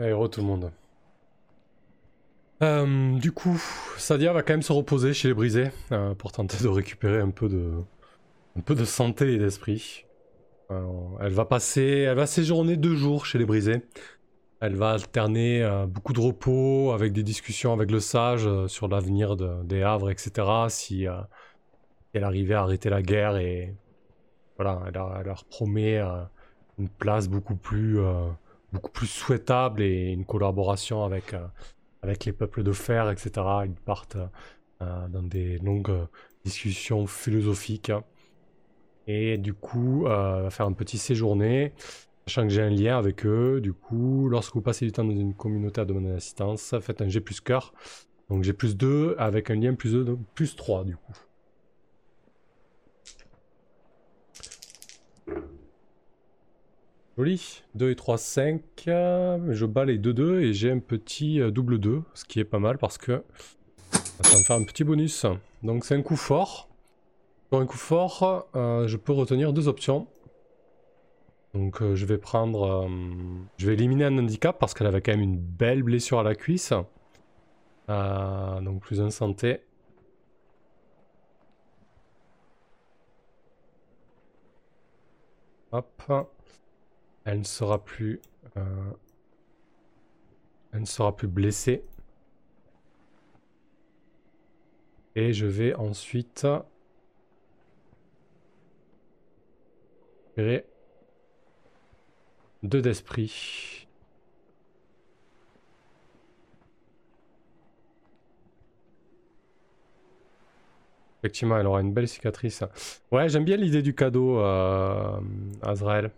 Héros tout le monde. Euh, du coup, Sadia va quand même se reposer chez les brisés euh, pour tenter de récupérer un peu de, un peu de santé et d'esprit. Euh, elle va passer, elle va séjourner deux jours chez les brisés. Elle va alterner beaucoup de repos avec des discussions avec le sage sur l'avenir des Havres, etc. Si elle arrivait à arrêter la guerre et voilà, elle leur promet une place beaucoup plus beaucoup plus souhaitable et une collaboration avec, euh, avec les peuples de fer, etc. Ils partent euh, dans des longues discussions philosophiques. Et du coup, euh, faire un petit séjourné, sachant que j'ai un lien avec eux. Du coup, lorsque vous passez du temps dans une communauté à demander d'assistance, faites un G plus cœur. Donc j'ai plus 2 avec un lien plus 2, plus 3 du coup. Joli. 2 et 3, 5. Je bats les 2-2 et j'ai un petit euh, double 2, ce qui est pas mal parce que ça va me faire un petit bonus. Donc c'est un coup fort. Pour un coup fort, euh, je peux retenir deux options. Donc euh, je vais prendre... je vais éliminer un handicap parce qu'elle avait quand même une belle blessure à la cuisse. donc plus un santé. Hop. Elle ne sera plus... Euh, elle ne sera plus blessée. Et je vais ensuite... Récupérer deux d'esprit. Effectivement, elle aura une belle cicatrice. Ouais, j'aime bien l'idée du cadeau, euh, Azrael.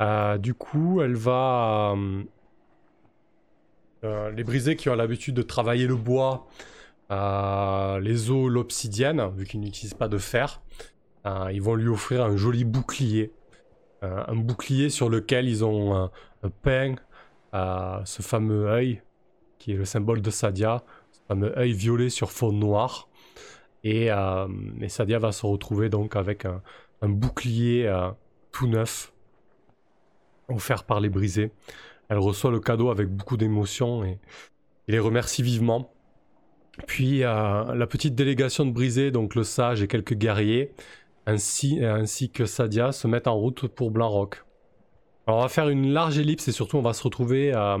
Euh, du coup, elle va... Euh, euh, les brisés qui ont l'habitude de travailler le bois, les os, l'obsidienne, vu qu'ils n'utilisent pas de fer, ils vont lui offrir un joli bouclier. un bouclier sur lequel ils ont peint ce fameux œil, qui est le symbole de Sadia, ce fameux œil violet sur fond noir. Et, Sadia va se retrouver donc avec un bouclier tout neuf offert par les brisés. Elle reçoit le cadeau avec beaucoup d'émotion et, les remercie vivement. Puis euh, la petite délégation de brisés, donc le sage et quelques guerriers, ainsi, que Sadia, se mettent en route pour Blanc-Rock. Alors on va faire une large ellipse et surtout on va se retrouver euh,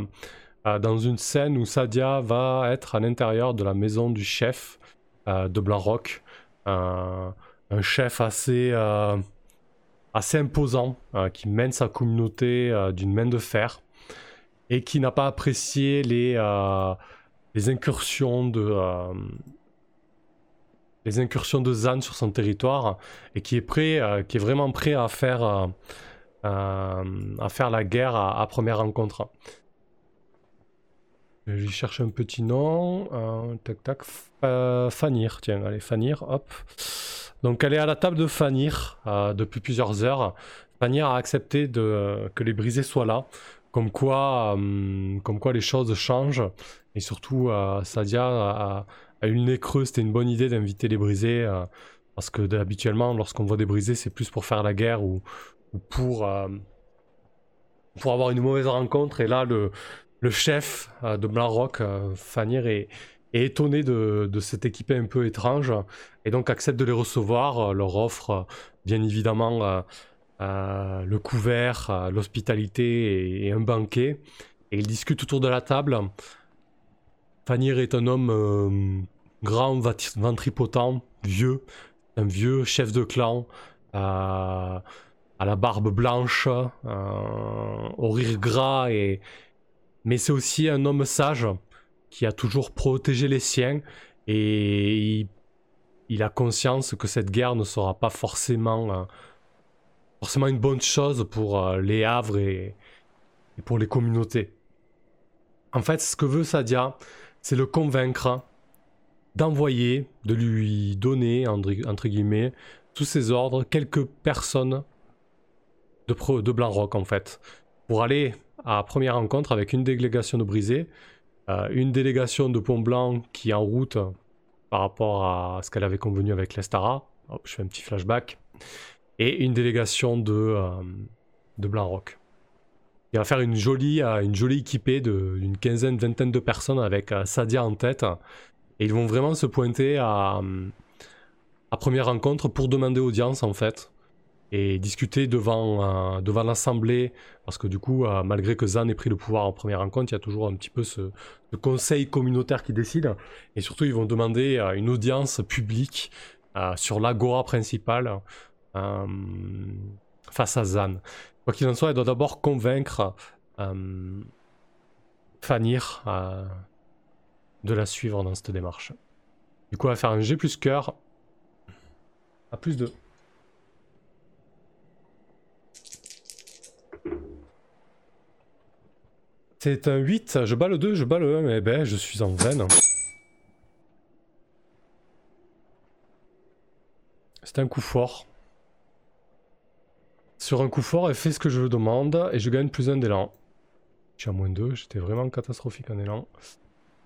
euh, dans une scène où Sadia va être à l'intérieur de la maison du chef de Blanc-Rock. un chef assez assez imposant, euh, qui mène sa communauté euh, d'une main de fer, et qui n'a pas apprécié les, euh, incursions de les incursions de Zan sur son territoire, et qui est prêt, qui est vraiment prêt à faire la guerre à, première rencontre. Je cherche un petit nom. tac tac. Fanir, tiens, allez, Fanir, hop. Donc elle est à la table de Fanir euh, depuis plusieurs heures. Fanir a accepté de, que les brisés soient là, comme quoi, euh, les choses changent. Et surtout, euh, Sadia a, a, eu le nez creux, c'était une bonne idée d'inviter les brisés, parce que habituellement, lorsqu'on voit des brisés, c'est plus pour faire la guerre ou, pour, avoir une mauvaise rencontre. Et là, le, le chef de Blanc Fanir, est, est étonné de, cette équipée un peu étrange et donc accepte de les recevoir, euh, leur offre euh, bien évidemment euh, le couvert, l'hospitalité et, un banquet. Et ils discutent autour de la table. Fanir est un homme grand, ventripotent, vieux, un vieux chef de clan, à la barbe blanche, au rire gras, et... mais c'est aussi un homme sage qui a toujours protégé les siens et il, a conscience que cette guerre ne sera pas forcément, euh, une bonne chose pour euh, les Havres et, pour les communautés. En fait, ce que veut Sadia, c'est le convaincre d'envoyer, de lui donner, entre, guillemets, tous ses ordres, quelques personnes de, de Blanc-Rock, en fait, pour aller à première rencontre avec une délégation de brisés euh, une délégation de Pont Blanc qui est en route par rapport à ce qu'elle avait convenu avec l'Estara. je fais un petit flashback. Et une délégation de, euh, de Blanc Rock. il va faire une jolie, une jolie équipée d'une quinzaine, vingtaine de personnes avec Sadia en tête. Et ils vont vraiment se pointer à première rencontre pour demander audience en fait et discuter devant, devant l'Assemblée, parce que du coup, malgré que Zan ait pris le pouvoir en première rencontre, il y a toujours un petit peu ce, conseil communautaire qui décide, et surtout ils vont demander une audience publique sur l'agora principale face à Zan. Quoi qu'il en soit, elle doit d'abord convaincre Fanir de la suivre dans cette démarche. Du coup, elle va faire un G plus cœur à plus de. C'est un 8, je bats le 2, je bats le 1, mais ben je suis en veine. C'est un coup fort. Sur un coup fort, elle fait ce que je demande et je gagne plus un d'élan. Je suis à moins 2, j'étais vraiment catastrophique en élan.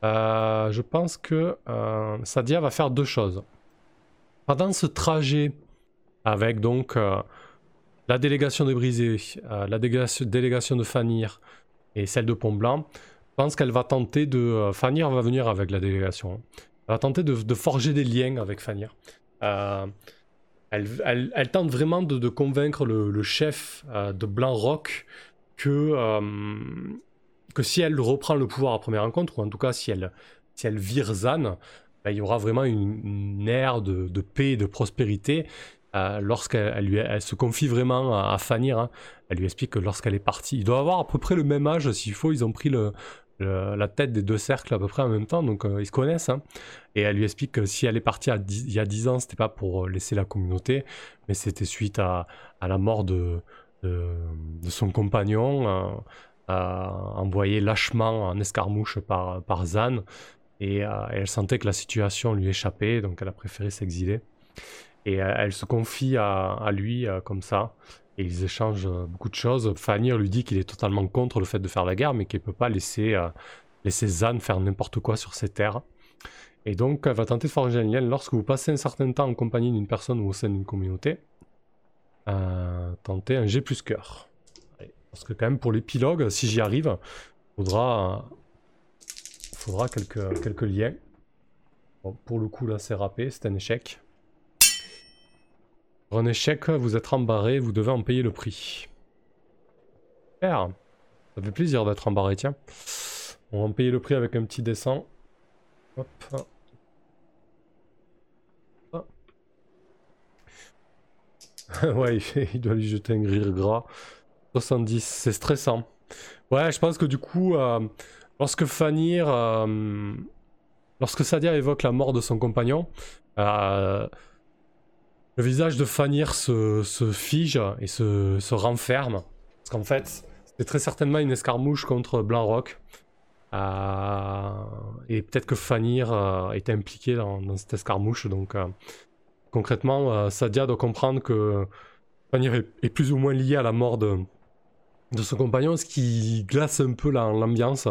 Euh, je pense que euh, Sadia va faire deux choses. Pendant ce trajet avec donc euh, la délégation de Brisé, la délégation, de Fanir et celle de Pont Blanc, je pense qu'elle va tenter de... Fanir va venir avec la délégation. Elle va tenter de, forger des liens avec Fanir. Elle, tente vraiment de, convaincre le, chef de Blanc Rock que que si elle reprend le pouvoir à première rencontre, ou en tout cas si elle, si elle vire Zan, ben, il y aura vraiment une, ère de, paix et de prospérité. Euh, lorsqu'elle se confie vraiment à, Fanir, hein. elle lui explique que lorsqu'elle est partie, il doit avoir à peu près le même âge, s'il faut, ils ont pris la tête des deux cercles à peu près en même temps, donc euh, ils se connaissent. Hein. Et elle lui explique que si elle est partie il y a 10 ans, c'était pas pour laisser la communauté, mais c'était suite à, à, la mort de, son compagnon. Euh, envoyé lâchement en escarmouche par, Zan. Et, elle sentait que la situation lui échappait, donc elle a préféré s'exiler. Et euh, elle se confie à, lui euh, comme ça. Et ils échangent beaucoup de choses. Fanir lui dit qu'il est totalement contre le fait de faire la guerre, mais qu'il ne peut pas laisser, laisser Zan faire n'importe quoi sur ses terres. Et donc, elle va tenter de forger un lien. Lorsque vous passez un certain temps en compagnie d'une personne ou au sein d'une communauté, tentez un G plus cœur. Parce que quand même pour l'épilogue, si j'y arrive, faudra, faudra quelques, quelques liens. pour le coup là c'est râpé, c'est un échec. Un échec, vous êtes embarré, vous devez en payer le prix. Super Ça fait plaisir d'être embarré, tiens. On va en payer le prix avec un petit descend. Hop. ouais, il doit lui jeter un gris gras. 70, c'est stressant. Ouais, je pense que du coup, euh, lorsque Fanir, euh, lorsque Sadia évoque la mort de son compagnon, euh, le visage de Fanir se, fige et se, renferme. Parce qu'en fait, c'est très certainement une escarmouche contre Blanc-Rock. et peut-être que Fanir est impliqué dans, cette escarmouche. Donc, concrètement, Sadia doit comprendre que Fanir est, plus ou moins lié à la mort de, son compagnon, ce qui glace un peu l'ambiance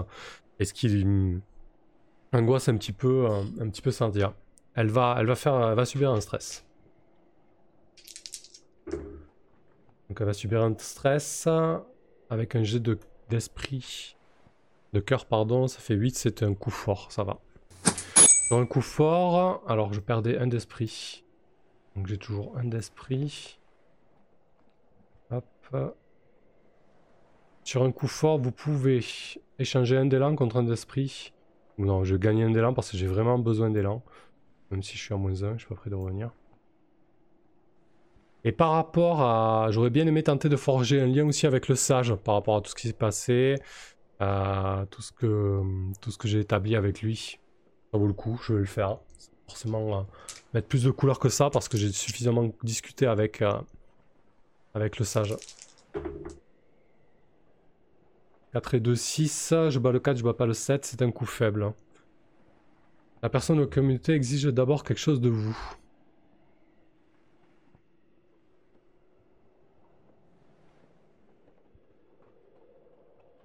et ce qui angoisse un petit peu, un, petit peu Cynthia. Elle va, elle va faire, elle va subir un stress. Elle va subir un stress avec un jet de d'esprit, de cœur pardon, ça fait 8, c'était un coup fort, ça va. Sur un coup fort, alors je perdais un d'esprit. Donc j'ai toujours un d'esprit. Sur un coup fort, vous pouvez échanger un d'élan contre un d'esprit. Non, je gagne un d'élan parce que j'ai vraiment besoin d'élan. Même si je suis à moins 1, je suis pas prêt de revenir. Et par rapport à... J'aurais bien aimé tenter de forger un lien aussi avec le sage par rapport à tout ce qui s'est passé, à tout ce que, tout ce que j'ai établi avec lui. Ça vaut le coup, je vais le faire. Forcément, euh, mettre plus de couleurs que ça parce que j'ai suffisamment discuté avec, euh, avec le sage. 4 et 2, 6. Je bats le 4, je bats pas le 7. C'est un coup faible. La personne de la communauté exige d'abord quelque chose de vous.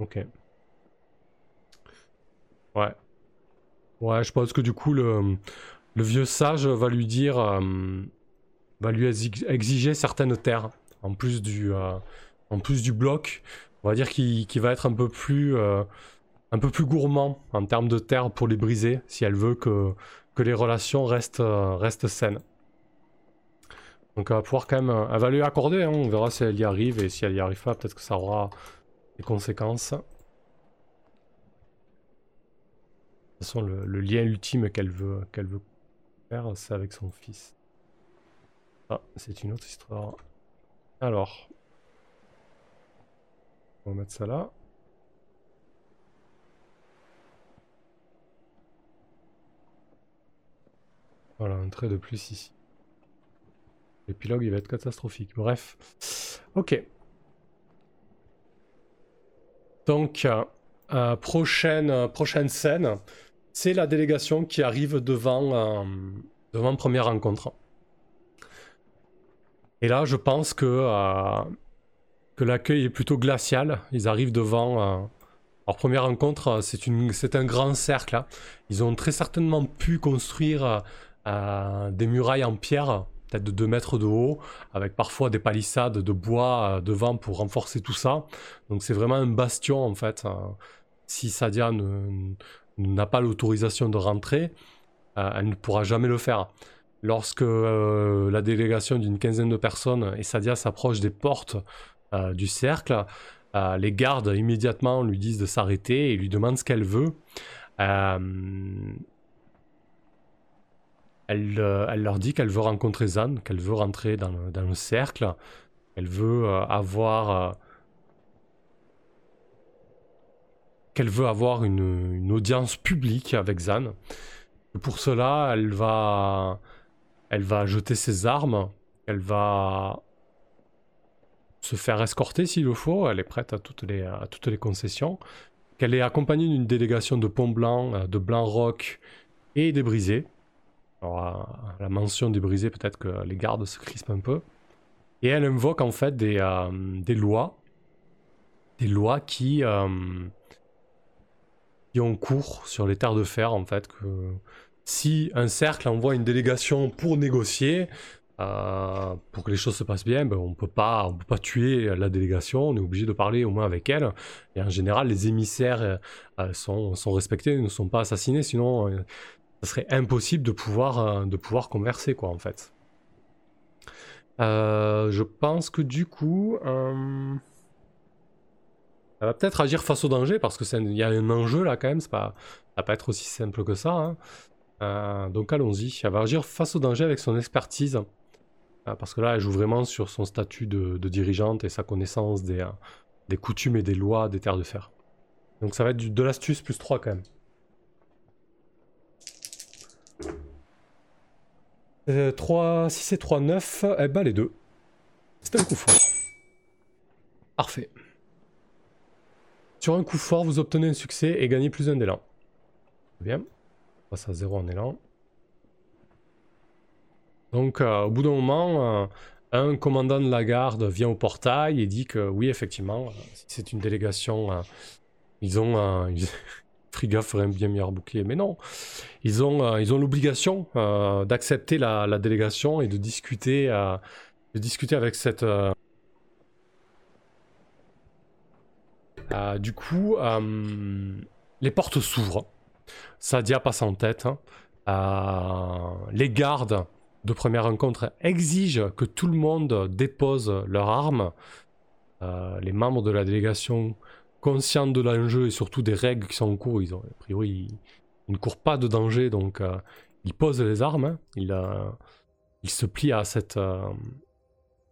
Ok. Ouais. Ouais, je pense que du coup, le, le vieux sage va lui dire... Euh, va lui exiger certaines terres. En plus du, euh, en plus du bloc on va dire qu'il va être un peu plus un peu plus gourmand en termes de terre pour les briser si elle veut que, que les relations restent, restent saines. Donc elle va pouvoir quand même, elle va lui accorder, hein. on verra si elle y arrive et si elle y arrive pas, peut-être que ça aura des conséquences. De toute façon, le, lien ultime qu'elle veut, qu'elle veut faire, c'est avec son fils. Ah, c'est une autre histoire. Alors, on va mettre ça là. Voilà, un trait de plus ici. L'épilogue, il va être catastrophique. Bref. Ok. Donc, euh, euh, prochaine, euh, prochaine scène, c'est la délégation qui arrive devant, première rencontre. Et là, je pense que, que l'accueil est plutôt glacial. Ils arrivent devant... leur première rencontre, c'est un grand cercle. Hein. Ils ont très certainement pu construire des murailles en pierre peut-être de 2 mètres de haut, avec parfois des palissades de bois euh, devant pour renforcer tout ça. Donc c'est vraiment un bastion en fait. Euh, si Sadia n'a pas l'autorisation de rentrer, euh, elle ne pourra jamais le faire. Lorsque la délégation d'une quinzaine de personnes et Sadia s'approche des portes du cercle, les gardes immédiatement lui disent de s'arrêter et lui demandent ce qu'elle veut. Euh, elle, leur dit qu'elle veut rencontrer Zan, qu'elle veut rentrer dans le, cercle, qu'elle veut euh, avoir... Euh, qu'elle veut avoir une, audience publique avec Zan. pour cela, elle va, jeter ses armes, elle va se faire escorter s'il le faut, elle est prête à toutes les, à toutes les concessions, qu'elle est accompagnée d'une délégation de ponts blancs, de blancs rocs et des brisés. Alors, la mention des brisés, peut-être que les gardes se crispent un peu. Et elle invoque en fait des, euh, lois. Des lois qui, euh, qui ont cours sur les terres de fer, en fait. Que si un cercle envoie une délégation pour négocier, euh, pour que les choses se passent bien, ben on ne peut pas tuer la délégation, on est obligé de parler au moins avec elle. Et en général, les émissaires sont, sont, respectés, ne sont pas assassinés, sinon ça serait impossible de pouvoir, euh, de pouvoir converser, quoi, en fait. Euh, je pense que du coup, euh, elle va peut-être agir face au danger parce que il y a un enjeu là quand même. Pas, ça va pas être aussi simple que ça. Hein. donc allons-y. Elle va agir face au danger avec son expertise parce que là, elle joue vraiment sur son statut de, dirigeante et sa connaissance des, des coutumes et des lois des terres de fer. Donc ça va être de l'astuce plus 3 quand même. Euh, 3, si c'est 3, 9, eh ben les deux. C'est un coup fort. Parfait. Sur un coup fort, vous obtenez un succès et gagnez plus un d'élan. Bien. On passe à 0 en élan. Donc, euh, au bout d'un moment, euh, un commandant de la garde vient au portail et dit que oui, effectivement, euh, c'est une délégation, ils ont, Friga ferait un bien meilleur bouclier. Mais non, ils ont, euh, l'obligation euh, d'accepter la, délégation et de discuter, euh, discuter avec cette. du coup, les portes s'ouvrent. Sadia passe en tête. Hein. les gardes de première rencontre exigent que tout le monde dépose leurs armes. les membres de la délégation conscients de l'enjeu et surtout des règles qui sont en cours, ils ont, a priori, ils, ne courent pas de danger, donc euh, ils posent les armes, hein. ils, euh, se plient à, cette, euh,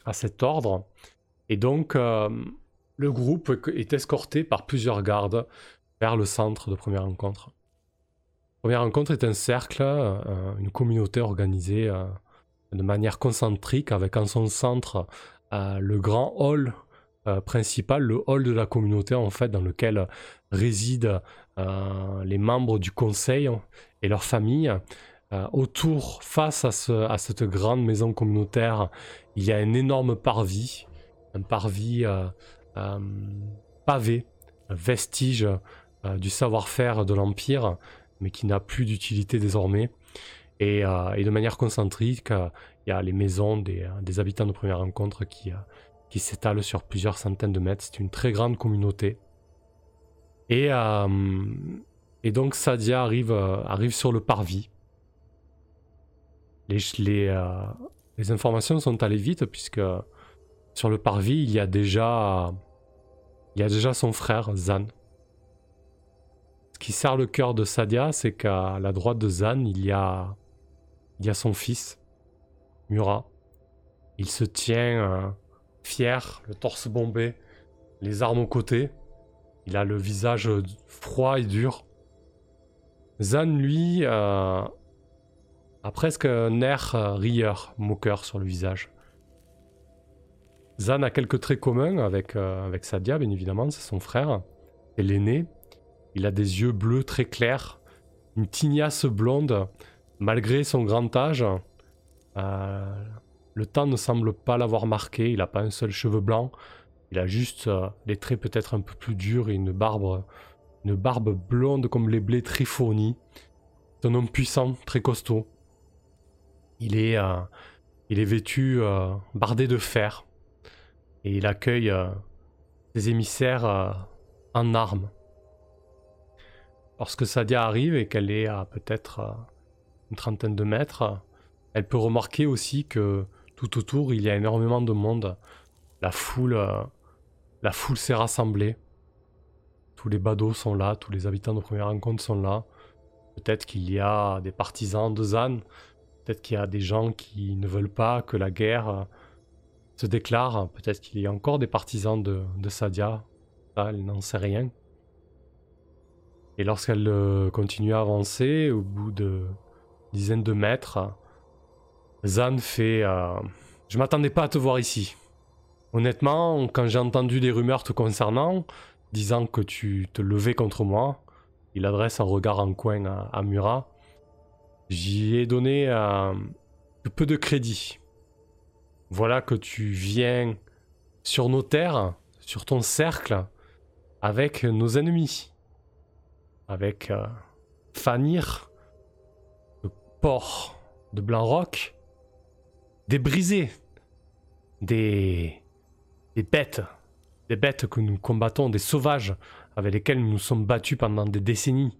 à cet ordre. Et donc, le groupe est escorté par plusieurs gardes vers le centre de première rencontre. Première rencontre est un cercle, une communauté organisée de manière concentrique avec en son centre le grand hall euh, principal, le hall de la communauté en fait, dans lequel résident euh, les membres du conseil et leurs familles. Euh, autour, face à, ce, à, cette grande maison communautaire, il y a un énorme parvis, un parvis pavé, vestige du savoir-faire de l'Empire, mais qui n'a plus d'utilité désormais. Et, de manière concentrique, il y a les maisons des habitants de première rencontre qui, qui s'étale sur plusieurs centaines de mètres. C'est une très grande communauté. Et, et donc Sadia arrive, arrive sur le parvis. Les, les, les informations sont allées vite puisque sur le parvis, il y a déjà, il y a déjà son frère, Zan. Ce qui sert le cœur de Sadia, c'est qu'à la droite de Zan, il y a, il y a son fils, Murat. Il se tient euh, fier, le torse bombé, les armes aux côtés. Il a le visage froid et dur. Zan, lui, euh, a presque un air euh, rieur, moqueur sur le visage. Zan a quelques traits communs avec, euh, avec Sadia, bien évidemment, c'est son frère. C'est l'aîné. Il a des yeux bleus très clairs, une tignasse blonde, malgré son grand âge. Euh, le temps ne semble pas l'avoir marqué, il n'a pas un seul cheveu blanc. Il a juste les traits peut-être un peu plus durs et une barbe, une barbe blonde comme les blés très fournis. C'est un homme puissant, très costaud. Il est, euh, il est vêtu euh, bardé de fer et il accueille euh, ses émissaires en armes. Lorsque Sadia arrive et qu'elle est à peut-être une trentaine de mètres, elle peut remarquer aussi que tout autour il y a énormément de monde. La foule, la foule s'est rassemblée. Tous les badauds sont là, tous les habitants de première rencontre sont là. Peut-être qu'il y a des partisans de Zan, Peut-être qu'il y a des gens qui ne veulent pas que la guerre euh, se déclare. Peut-être qu'il y a encore des partisans de, Sadia. elle n'en sait rien. Et lorsqu'elle euh, continue à avancer, au bout de dizaines de mètres, Zan fait euh, Je m'attendais pas à te voir ici. Honnêtement, quand j'ai entendu des rumeurs te concernant, disant que tu te levais contre moi, il adresse un regard en coin à Murat. J'y ai donné euh, peu de crédit. Voilà que tu viens sur nos terres, sur ton cercle, avec nos ennemis. Avec euh, Fanir, le port de Blanc-Roc, des brisés, des, des bêtes, des bêtes que nous combattons, des sauvages avec lesquels nous nous sommes battus pendant des décennies.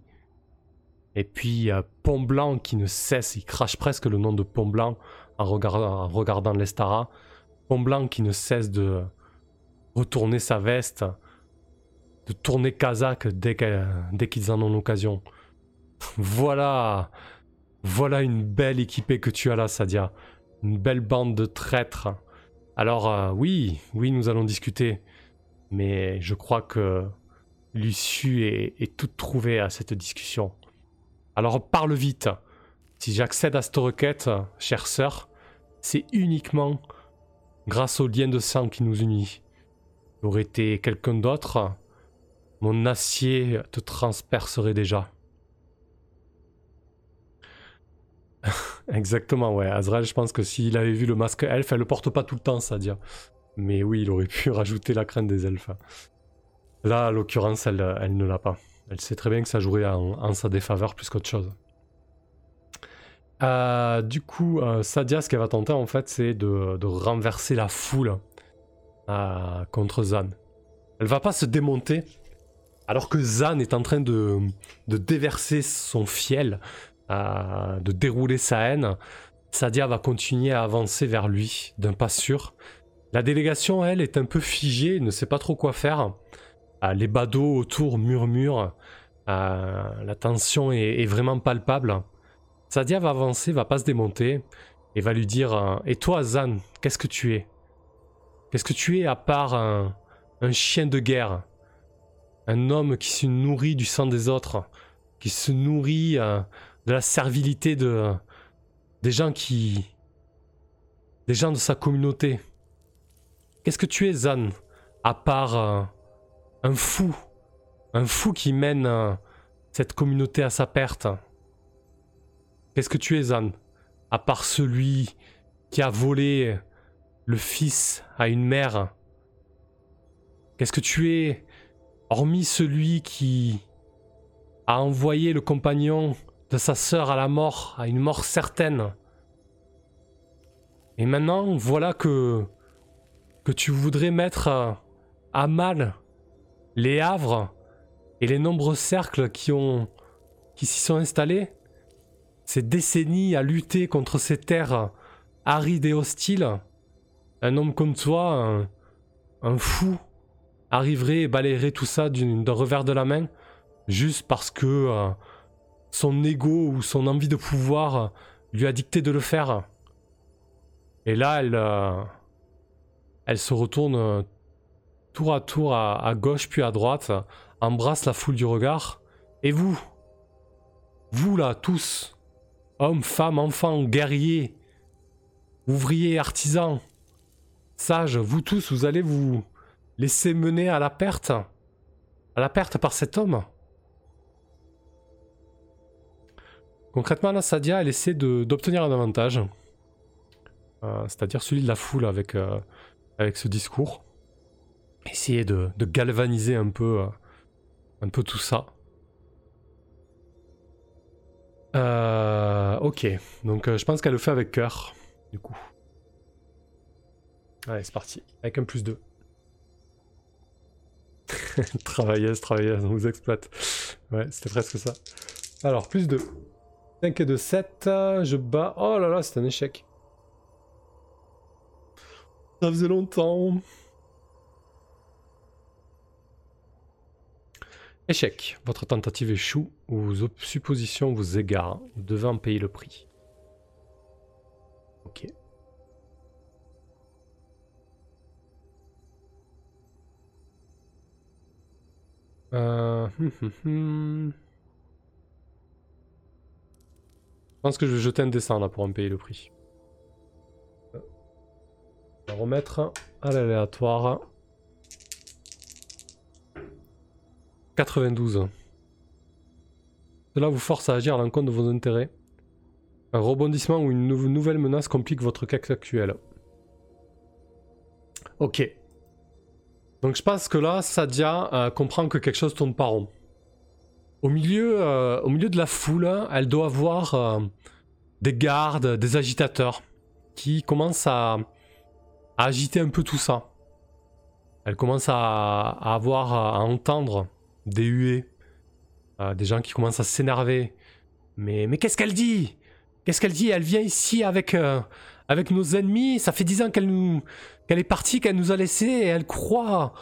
Et puis Pont Blanc qui ne cesse, il crache presque le nom de Pont Blanc en regardant, l'Estara. Pont Blanc qui ne cesse de retourner sa veste, de tourner Kazakh dès qu'ils en ont l'occasion. Voilà, voilà une belle équipée que tu as là, Sadia. Une belle bande de traîtres. Alors euh, oui, oui, nous allons discuter. Mais je crois que l'issue est, toute trouvée à cette discussion. Alors parle vite. Si j'accède à cette requête, chère sœur, c'est uniquement grâce au lien de sang qui nous unit. Aurait été quelqu'un d'autre, mon acier te transpercerait déjà. Exactement, ouais. Azrael, je pense que s'il avait vu le masque elfe, elle le porte pas tout le temps, ça dire. Mais oui, il aurait pu rajouter la crainte des elfes. Là, à l'occurrence, elle, elle ne l'a pas. Elle sait très bien que ça jouerait en, sa défaveur plus qu'autre chose. Euh, du coup, euh, Sadia, ce qu'elle va tenter en fait, c'est de, renverser la foule euh, contre Zan. Elle va pas se démonter, alors que Zan est en train de, déverser son fiel, de dérouler sa haine. Sadia va continuer à avancer vers lui d'un pas sûr. La délégation, elle, est un peu figée, ne sait pas trop quoi faire. les badauds autour murmurent euh, la tension est, vraiment palpable. Sadia va avancer, va pas se démonter, et va lui dire euh, Et toi, Zan, qu'est-ce que tu es? Qu'est-ce que tu es à part un, chien de guerre? Un homme qui se nourrit du sang des autres, qui se nourrit euh, de la servilité de, des gens qui. des gens de sa communauté. Qu'est-ce que tu es, Zan À part un fou un fou qui mène euh, cette communauté à sa perte? Qu'est-ce que tu es, Zan À part celui qui a volé le fils à une mère? Qu'est-ce que tu es Hormis celui qui a envoyé le compagnon de sa sœur à la mort, à une mort certaine. Et maintenant, voilà que que tu voudrais mettre à mal les havres et les nombreux cercles qui ont qui s'y sont installés Ces décennies à lutter contre ces terres arides et hostiles Un homme comme toi, un, fou, arriverait et balayerait tout ça d'un revers de la main juste parce que euh, son ego ou son envie de pouvoir lui a dicté de le faire. Et là, elle, euh, se retourne euh, tour à tour à, gauche puis à droite, embrasse la foule du regard. Et vous Vous là, tous Hommes, femmes, enfants, guerriers, ouvriers, artisans, sages, vous tous, vous allez vous laisser mener à la perte À la perte par cet homme Concrètement, la Sadia, elle essaie d'obtenir un avantage. Euh, c'est-à-dire celui de la foule avec, euh, ce discours essayer de, galvaniser un peu, euh, un peu tout ça. Ok, donc je pense qu'elle le fait avec cœur, du coup. Allez, c'est parti, avec un plus 2. travailleuse, travailleuse, on vous exploite. Ouais, c'était presque ça. Alors, plus 2. 5 et 2, 7. Je bats. Oh là là, c'est un échec. Ça faisait longtemps. Échec. Votre tentative échoue ou vos suppositions vous égarent. Vous devez en payer le prix. Ok. Euh... Je pense que je vais jeter un dessin là pour en payer le prix. On va remettre à l'aléatoire. 92. Cela vous force à agir à l'encontre de vos intérêts. Un rebondissement ou une nouvelle menace complique votre cas actuel. Ok. Donc je pense que là, Sadia euh, comprend que quelque chose tourne pas rond. Au milieu, euh, au milieu de la foule, elle doit voir euh, des gardes, des agitateurs qui commencent à, agiter un peu tout ça. Elle commence à, avoir, à entendre des huées, euh, des gens qui commencent à s'énerver. Mais, qu'est-ce qu'elle dit? Qu'est-ce qu'elle dit? Elle vient ici avec, nos ennemis. Ça fait dix ans qu'elle nous, est partie, qu'elle nous a laissés, elle croit,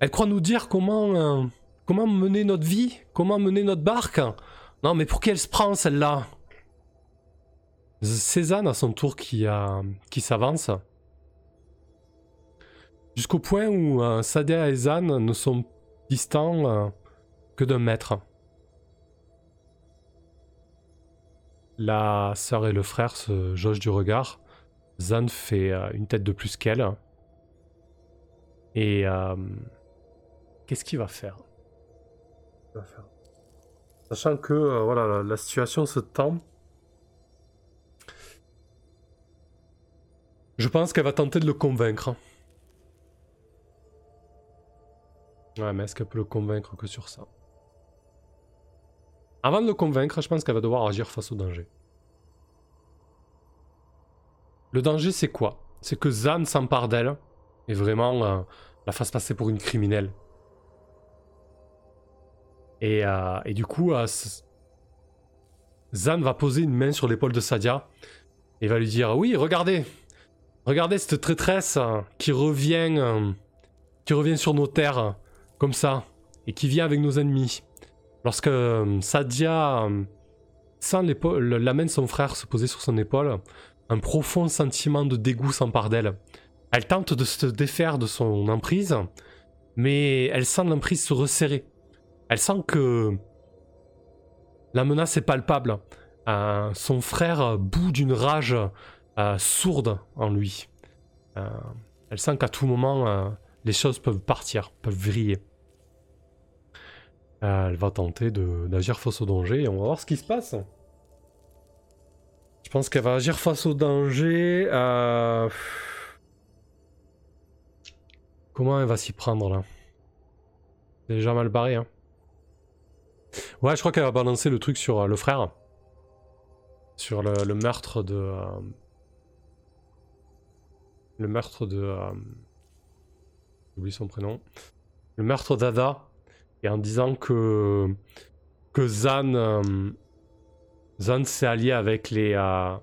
elle croit nous dire comment, comment mener notre vie, comment mener notre barque? Non, mais pour qui elle se prend celle-là? Cézanne à son tour qui, s'avance. Jusqu'au point où Sadia et Zan ne sont distants que d'un mètre. La sœur et le frère se jaugent du regard. Zan fait euh, une tête de plus qu'elle. Et euh, qu'est-ce qu'il va faire? Sachant que euh, voilà, la, situation se tend. Je pense qu'elle va tenter de le convaincre. Ouais, mais est-ce qu'elle peut le convaincre que sur ça? Avant de le convaincre, je pense qu'elle va devoir agir face au danger. Le danger, c'est quoi? C'est que Zan s'empare d'elle et vraiment euh, la fasse passer pour une criminelle. Et, euh, et du coup, euh, Zan va poser une main sur l'épaule de Sadia et va lui dire Oui, regardez Regardez cette traîtresse qui revient, qui revient sur nos terres, comme ça, et qui vient avec nos ennemis. Lorsque euh, Sadia euh, sent la main de son frère se poser sur son épaule, un profond sentiment de dégoût s'empare d'elle. Elle tente de se défaire de son emprise, mais elle sent l'emprise se resserrer. Elle sent que la menace est palpable. Euh, son frère bout d'une rage sourde en lui. elle sent qu'à tout moment, les choses peuvent partir, peuvent vriller. Euh, elle va tenter d'agir face au danger et on va voir ce qui se passe. Je pense qu'elle va agir face au danger. Euh, comment elle va s'y prendre là? C'est déjà mal barré. Hein. Ouais, je crois qu'elle va balancer le truc sur euh, le frère. Sur le, meurtre de. le meurtre de. j'oublie son prénom, le meurtre d'Ada, et en disant que, que Zan, euh, Zan s'est allié avec les, euh,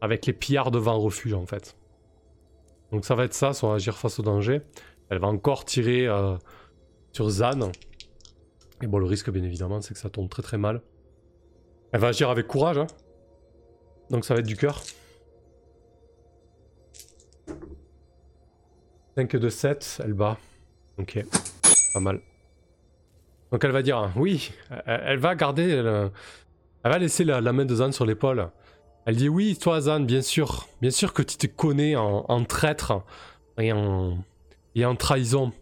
avec les pillards de vent refuge en fait. Donc ça va être ça, son agir face au danger. Elle va encore tirer euh, sur Zan. Et bon, le risque, bien évidemment, c'est que ça tombe très très mal. Elle va agir avec courage. Hein. Donc ça va être du cœur. 5 de 7, elle bat. Ok, pas mal. Donc elle va dire, hein, oui, elle, va garder, elle, va laisser la, main de Zan sur l'épaule. Elle dit, oui, toi Zan, bien sûr, bien sûr que tu te connais en, traître et et en trahison.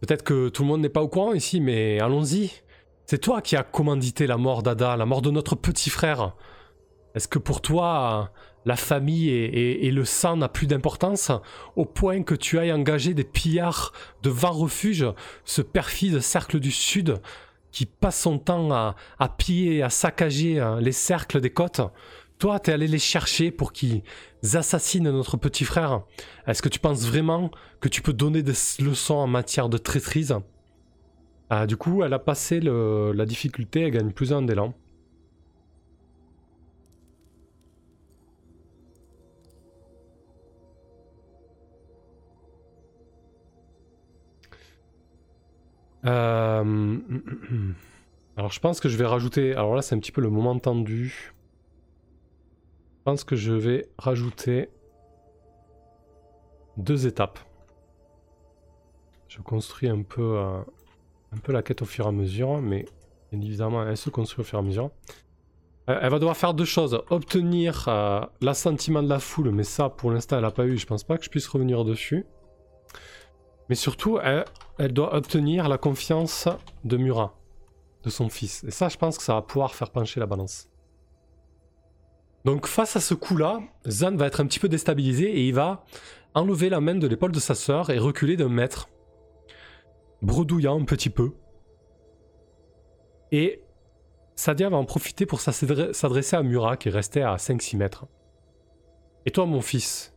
Peut-être que tout le monde n'est pas au courant ici, mais allons-y. C'est toi qui as commandité la mort d'Ada, la mort de notre petit frère. Est-ce que pour toi, la famille et, le sang n'a plus d'importance au point que tu ailles engager des pillards de vent refuge, ce perfide cercle du sud qui passe son temps à, à piller, à saccager hein, les cercles des côtes? Toi, t'es allé les chercher pour qu'ils assassinent notre petit frère. Est-ce que tu penses vraiment que tu peux donner des leçons en matière de traîtrise? Ah, Du coup, elle a passé la difficulté, elle gagne plus un d'élan. Euh, alors je pense que je vais rajouter... Alors là c'est un petit peu le moment tendu. Pense que je vais rajouter deux étapes. Je construis un peu, euh, un peu la quête au fur et à mesure, mais évidemment, elle se construit au fur et à mesure. Euh, elle va devoir faire deux choses. Obtenir euh, l'assentiment de la foule, mais ça, pour l'instant, elle n'a pas eu. Je pense pas que je puisse revenir dessus. Mais surtout, elle, elle doit obtenir la confiance de Murat, de son fils. Et ça, je pense que ça va pouvoir faire pencher la balance. Donc face à ce coup-là, Zan va être un petit peu déstabilisé et il va enlever la main de l'épaule de sa sœur et reculer d'un mètre, bredouillant un petit peu. Et Sadia va en profiter pour s'adresser à Murat qui restait à 5-6 mètres. Et toi mon fils,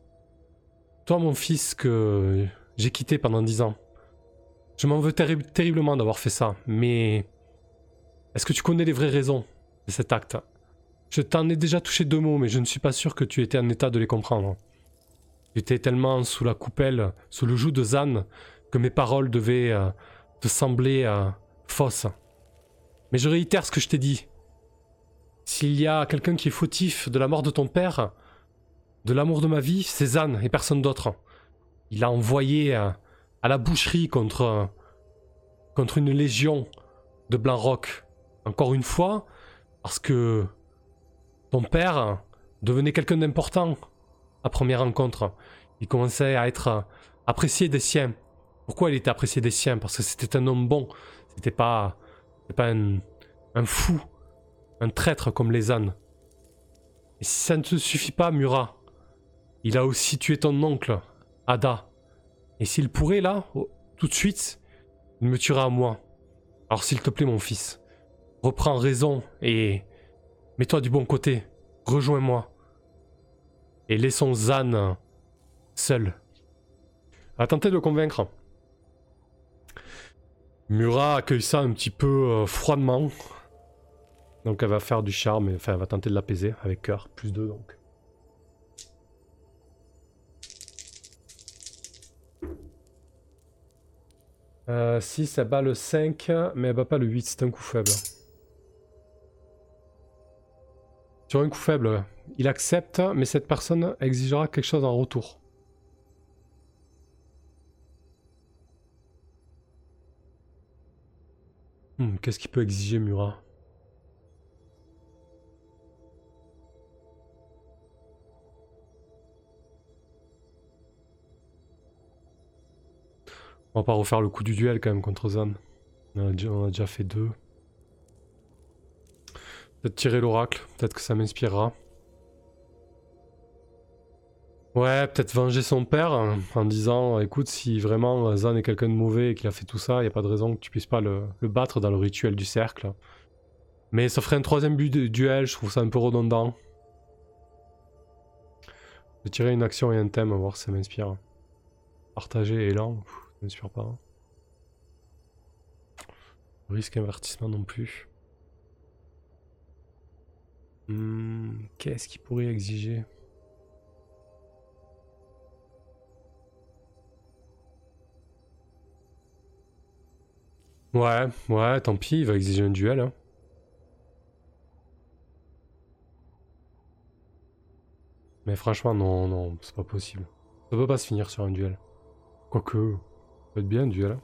toi mon fils que j'ai quitté pendant 10 ans, je m'en veux terriblement d'avoir fait ça, mais est-ce que tu connais les vraies raisons de cet acte? Je t'en ai déjà touché deux mots, mais je ne suis pas sûr que tu étais en état de les comprendre. J'étais tellement sous la coupelle, sous le joug de Zan, que mes paroles devaient euh, te sembler euh, fausses. Mais je réitère ce que je t'ai dit. S'il y a quelqu'un qui est fautif de la mort de ton père, de l'amour de ma vie, c'est Zan et personne d'autre. Il a envoyé euh, à la boucherie contre, contre une légion de Blanc-Rock. Encore une fois, parce que ton père devenait quelqu'un d'important à première rencontre. Il commençait à être apprécié des siens. Pourquoi il était apprécié des siens? Parce que c'était un homme bon. C'était pas, pas un, fou, un traître comme les ânes. Et ça ne te suffit pas, Murat, il a aussi tué ton oncle, Ada. Et s'il pourrait, là, tout de suite, il me tuera à moi. Alors s'il te plaît, mon fils, reprends raison et Mets-toi du bon côté. Rejoins-moi. Et laissons Zan seul. À tenter de le convaincre. Murat accueille ça un petit peu euh, froidement. Donc elle va faire du charme, enfin elle va tenter de l'apaiser avec cœur, plus 2 donc. Euh, 6, elle bat le 5, mais elle bat pas le 8, c'est un coup faible. Sur un coup faible, il accepte, mais cette personne exigera quelque chose en retour. Hmm, qu'est-ce qu'il peut exiger Murat? On va pas refaire le coup du duel quand même contre Zan. On a déjà fait deux. Peut-être tirer l'oracle, peut-être que ça m'inspirera. Ouais, peut-être venger son père hein, en disant écoute, si vraiment Zan est quelqu'un de mauvais et qu'il a fait tout ça, il n'y a pas de raison que tu puisses pas le, battre dans le rituel du cercle. Mais ça ferait un troisième but duel, je trouve ça un peu redondant. Je vais tirer une action et un thème, à voir si ça m'inspire. Partager élan, ça m'inspire pas. Risque avertissement non plus. Hmm, qu'est-ce qu'il pourrait exiger? Ouais, ouais, tant pis, il va exiger un duel. Hein. Mais franchement, non, non, c'est pas possible. Ça peut pas se finir sur un duel. Quoique, ça peut être bien un duel. Hein.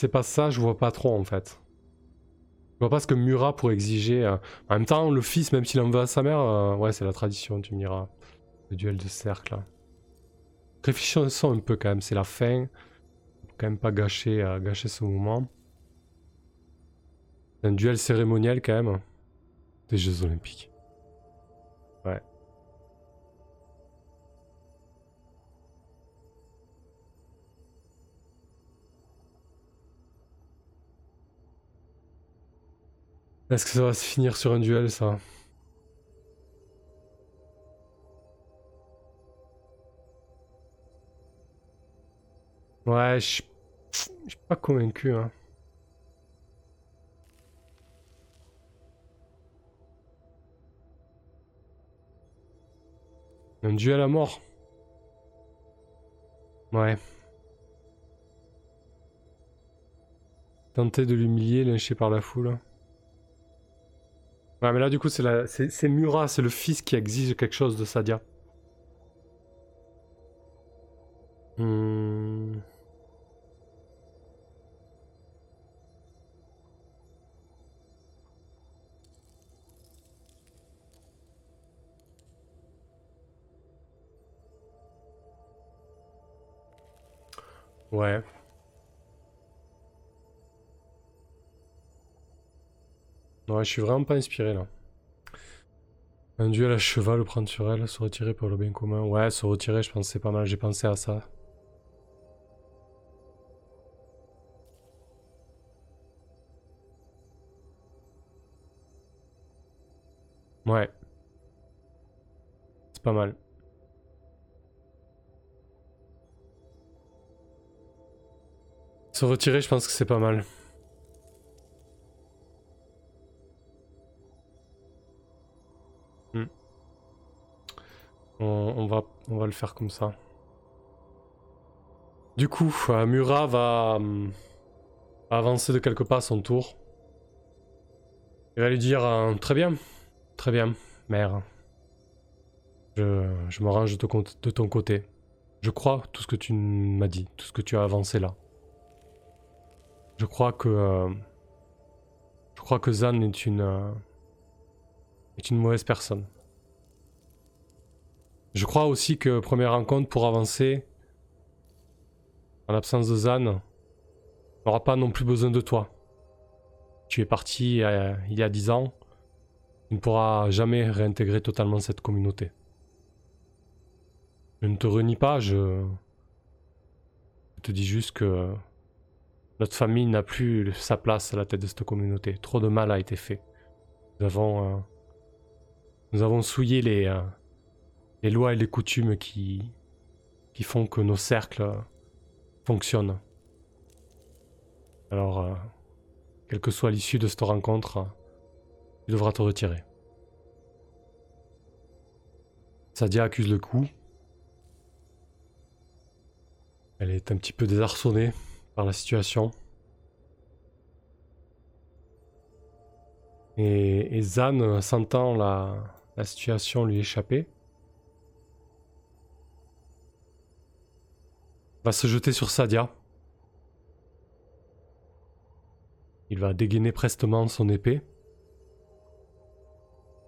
C'est pas ça, je vois pas trop en fait. Je vois pas ce que Murat pourrait exiger. Euh. En même temps, le fils, même s'il en veut à sa mère, euh, ouais, c'est la tradition, tu me diras. Le duel de cercle. Réfléchissons un peu quand même, c'est la fin. Quand même pas gâcher, euh, gâcher ce moment. Un duel cérémonial quand même. Des Jeux Olympiques. Ouais. Est-ce que ça va se finir sur un duel, ça? Ouais, je suis pas convaincu. Hein. Un duel à mort. Ouais. Tenter de l'humilier, lyncher par la foule. Ouais, mais là, du coup, c'est Murat, c'est le fils qui exige quelque chose de Sadia. Hmm. Ouais. Ouais, je suis vraiment pas inspiré là. Un duel à cheval, prendre sur elle, se retirer pour le bien commun. Ouais, se retirer, je pense c'est pas mal, j'ai pensé à ça. Ouais. C'est pas mal. Se retirer, je pense que c'est pas mal. On, va, le faire comme ça. Du coup, euh, Murat va, hum, avancer de quelques pas à son tour. Il va lui dire euh, Très bien, très bien, mère. Je, me range de, de ton côté. Je crois tout ce que tu m'as dit, tout ce que tu as avancé là. Je crois que euh, je crois que Zan est une euh, est une mauvaise personne. Je crois aussi que première rencontre pour avancer, en l'absence de Zan, n'aura pas non plus besoin de toi. Tu es parti euh, il y a dix ans, tu ne pourras jamais réintégrer totalement cette communauté. Je ne te renie pas, je, te dis juste que notre famille n'a plus sa place à la tête de cette communauté. Trop de mal a été fait. Nous avons, euh, nous avons souillé les, euh, les lois et les coutumes qui, qui font que nos cercles fonctionnent. Alors, euh, quelle que soit l'issue de cette rencontre, tu devras te retirer. Sadia accuse le coup. Elle est un petit peu désarçonnée la situation. Et, Zan, sentant la situation lui échapper, va se jeter sur Sadia. Il va dégainer prestement son épée.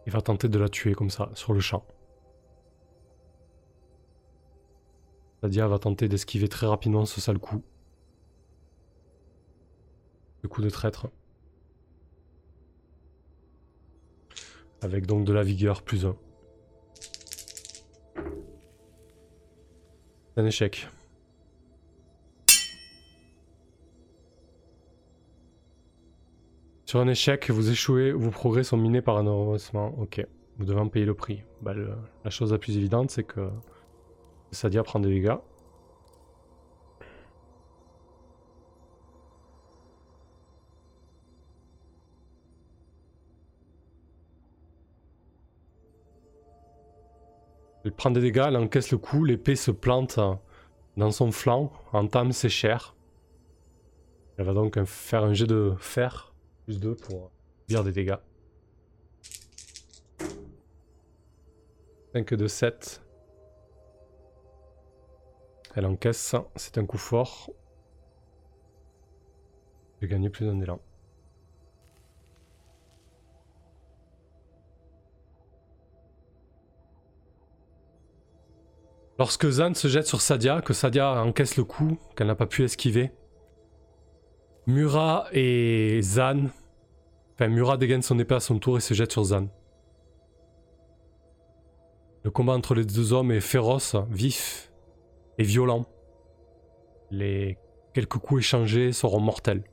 Il va tenter de la tuer comme ça, sur le champ. Sadia va tenter d'esquiver très rapidement ce sale coup. Le coup de traître. Avec donc de la vigueur plus 1. Un échec. Sur un échec, vous échouez, vos progrès sont minés par un heureusement. Ok. vous devez en payer le prix. Bah, la chose la plus évidente, c'est que Sadia prend des dégâts. Elle prend des dégâts, elle encaisse le coup, l'épée se plante dans son flanc, entame ses chairs. Elle va donc faire un jet de fer, plus 2 pour dire des dégâts. 5 de 7. Elle encaisse, c'est un coup fort. J'ai gagné plus d'un élan. Lorsque Zan se jette sur Sadia, que Sadia encaisse le coup, qu'elle n'a pas pu esquiver, Mura et Zan. Enfin, Mura dégaine son épée à son tour et se jette sur Zan. Le combat entre les deux hommes est féroce, vif et violent. Les quelques coups échangés seront mortels.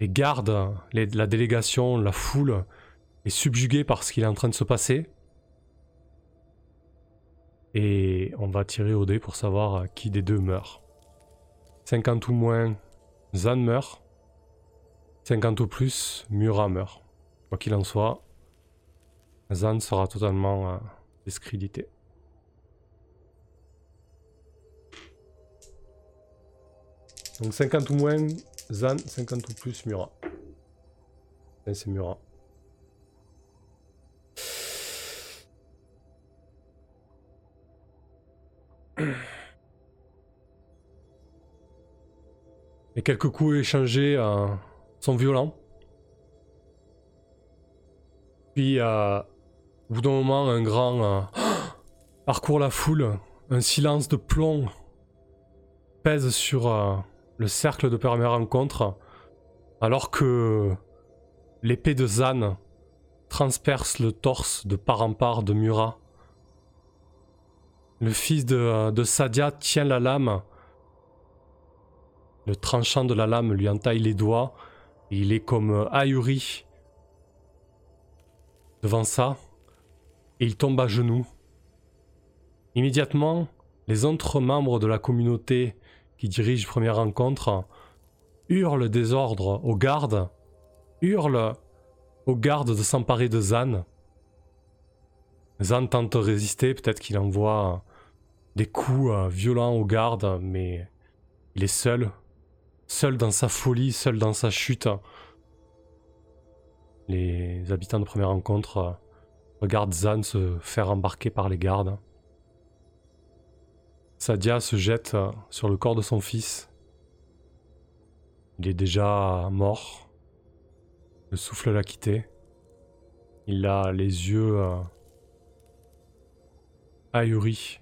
Les gardes, la délégation, la foule est subjuguée par ce qu'il est en train de se passer. Et on va tirer au dé pour savoir qui des deux meurt. 50 ou moins, Zan meurt. 50 ou plus, Mura meurt. Quoi qu'il en soit, Zan sera totalement euh, discrédité. Donc 50 ou moins, Zan, 50 ou plus, Mura. C'est Mura. Et quelques coups échangés euh, sont violents. Puis, euh, au bout d'un moment, un grand euh, parcourt la foule. Un silence de plomb pèse sur le cercle de première rencontre. Alors que l'épée de Zan transperce le torse de part en part de Murat. Le fils de, Sadia tient la lame. Le tranchant de la lame lui entaille les doigts. Et il est comme ahuri devant ça. Et il tombe à genoux. Immédiatement, les autres membres de la communauté qui dirigent première rencontre hurlent des ordres aux gardes, hurlent aux gardes de s'emparer de Zan. Zan tente de résister, peut-être qu'il envoie des coups euh, violents aux gardes, mais il est seul. Seul dans sa folie, seul dans sa chute. Les habitants de première rencontre euh, regardent Zan se faire embarquer par les gardes. Sadia se jette euh, sur le corps de son fils. Il est déjà mort. Le souffle l'a quitté. Il a les yeux ahuris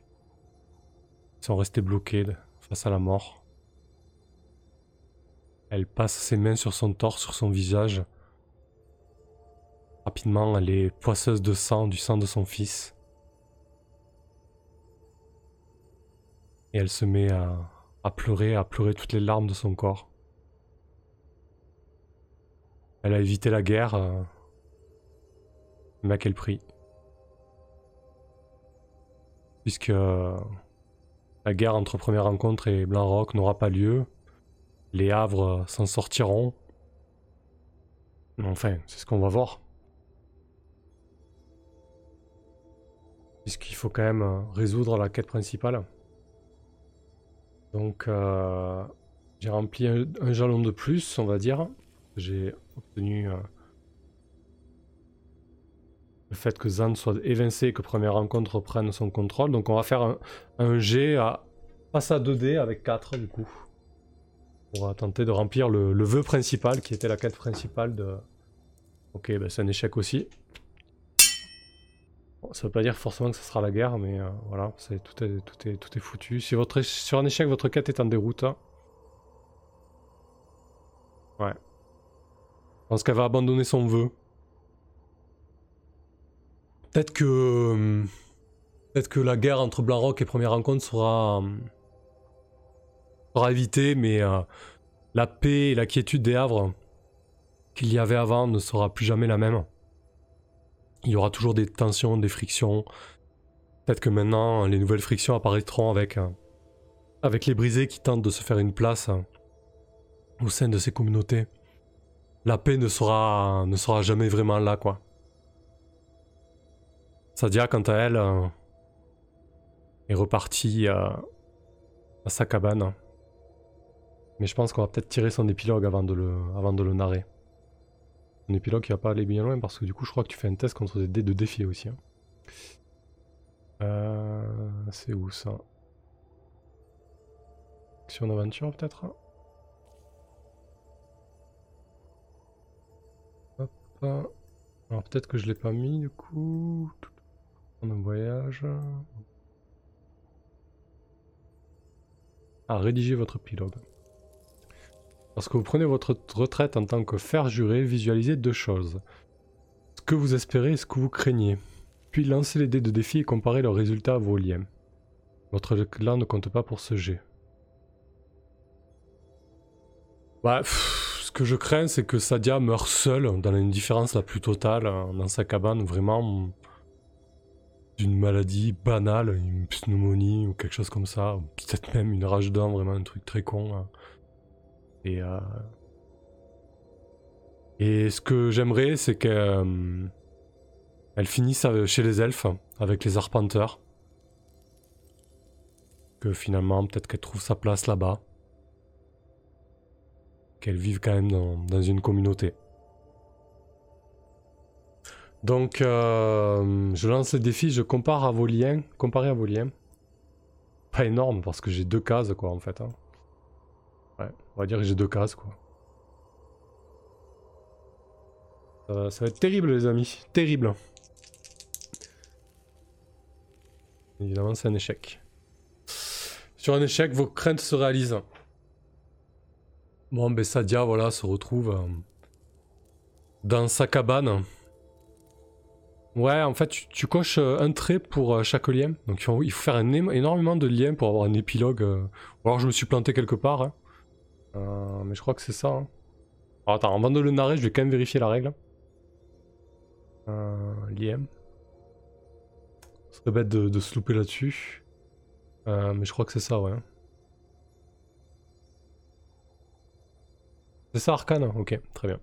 sont restés bloqués face à la mort. Elle passe ses mains sur son torse, sur son visage. Rapidement, elle est poisseuse de sang, du sang de son fils. Et elle se met à, pleurer, à pleurer toutes les larmes de son corps. Elle a évité la guerre, euh, mais à quel prix Puisque la guerre entre Première Rencontre et Blanc-Rock n'aura pas lieu. Les Havres s'en sortiront. Enfin, c'est ce qu'on va voir. Puisqu'il faut quand même résoudre la quête principale. Donc, euh, j'ai rempli un, jalon de plus, on va dire. J'ai obtenu euh, le fait que Zan soit évincé et que Première Rencontre prenne son contrôle. Donc on va faire un, un G à passe à 2D avec 4 du coup. Pour tenter de remplir le, vœu principal qui était la quête principale de... Ok, ben c'est un échec aussi. Bon, ça veut pas dire forcément que ce sera la guerre, mais euh, voilà, tout, est, tout, est, tout est foutu. Si sur un échec, votre quête est en déroute. Hein. Ouais. Je pense qu'elle va abandonner son vœu. Peut-être que... Peut-être que la guerre entre Blanc-Rock et Première Rencontre sera, sera évitée, mais euh, la paix et la quiétude des Havres qu'il y avait avant ne sera plus jamais la même. Il y aura toujours des tensions, des frictions. Peut-être que maintenant, les nouvelles frictions apparaîtront avec, euh, avec les brisés qui tentent de se faire une place euh, au sein de ces communautés. La paix ne sera, ne sera jamais vraiment là, quoi. Sadia, quant à elle, est repartie à sa cabane. Mais je pense qu'on va peut-être tirer son épilogue avant de le, avant de le narrer. Un épilogue qui va pas aller bien loin parce que du coup je crois que tu fais un test contre des dés de défi aussi. Hein. Euh, c'est où ça? Action d'aventure peut-être? Hop. Alors peut-être que je l'ai pas mis du coup. On un voyage. Ah, rédiger votre épilogue. Lorsque vous prenez votre retraite en tant que fer juré, visualisez deux choses. Ce que vous espérez et ce que vous craignez. Puis lancez les dés de défi et comparez leurs résultats à vos liens. Votre clan ne compte pas pour ce jet. Bah, ce que je crains, c'est que Sadia meure seule, dans l'indifférence la plus totale, dans sa cabane, vraiment d'une maladie banale, une pneumonie ou quelque chose comme ça, peut-être même une rage d'âme, vraiment un truc très con. Hein. Et, euh, et ce que j'aimerais, c'est qu'elle euh, finisse chez les elfes, avec les arpenteurs. Que finalement, peut-être qu'elle trouve sa place là-bas. Qu'elle vive quand même dans, une communauté. Donc, euh, je lance le défi, je compare à vos liens. Comparer à vos liens. Pas énorme, parce que j'ai deux cases, quoi, en fait. Hein. On va dire que j'ai deux cases, quoi. Ça va, être terrible, les amis. Terrible. Évidemment, c'est un échec. Sur un échec, vos craintes se réalisent. Bon, ben Sadia, voilà, se retrouve euh, dans sa cabane. Ouais, en fait, tu, coches euh, un trait pour euh, chaque lien. Donc, il faut, faire énormément de liens pour avoir un épilogue. Ou alors, je me suis planté quelque part. Hein. Euh, mais je crois que c'est ça. Hein. Alors, attends, avant de le narrer, je vais quand même vérifier la règle. Euh, Liem. Ce serait bête de, se louper là-dessus. Euh, mais je crois que c'est ça, ouais. C'est ça, Arcane Ok, très bien.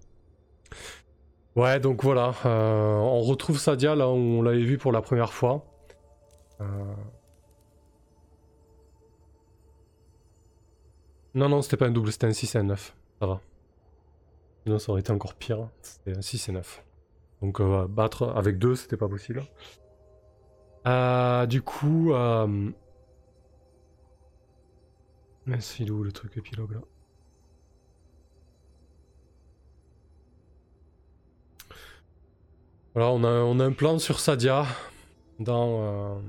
Ouais, donc voilà. Euh, on retrouve Sadia là où on l'avait vu pour la première fois. Non, non, c'était pas un double, c'était un 6 et un 9. Ça va. Sinon, ça aurait été encore pire. C'était un 6 et 9. Donc, euh, battre avec 2, c'était pas possible. Euh, du coup. Euh... c'est où le truc épilogue là? Voilà, on a, on a un plan sur Sadia dans,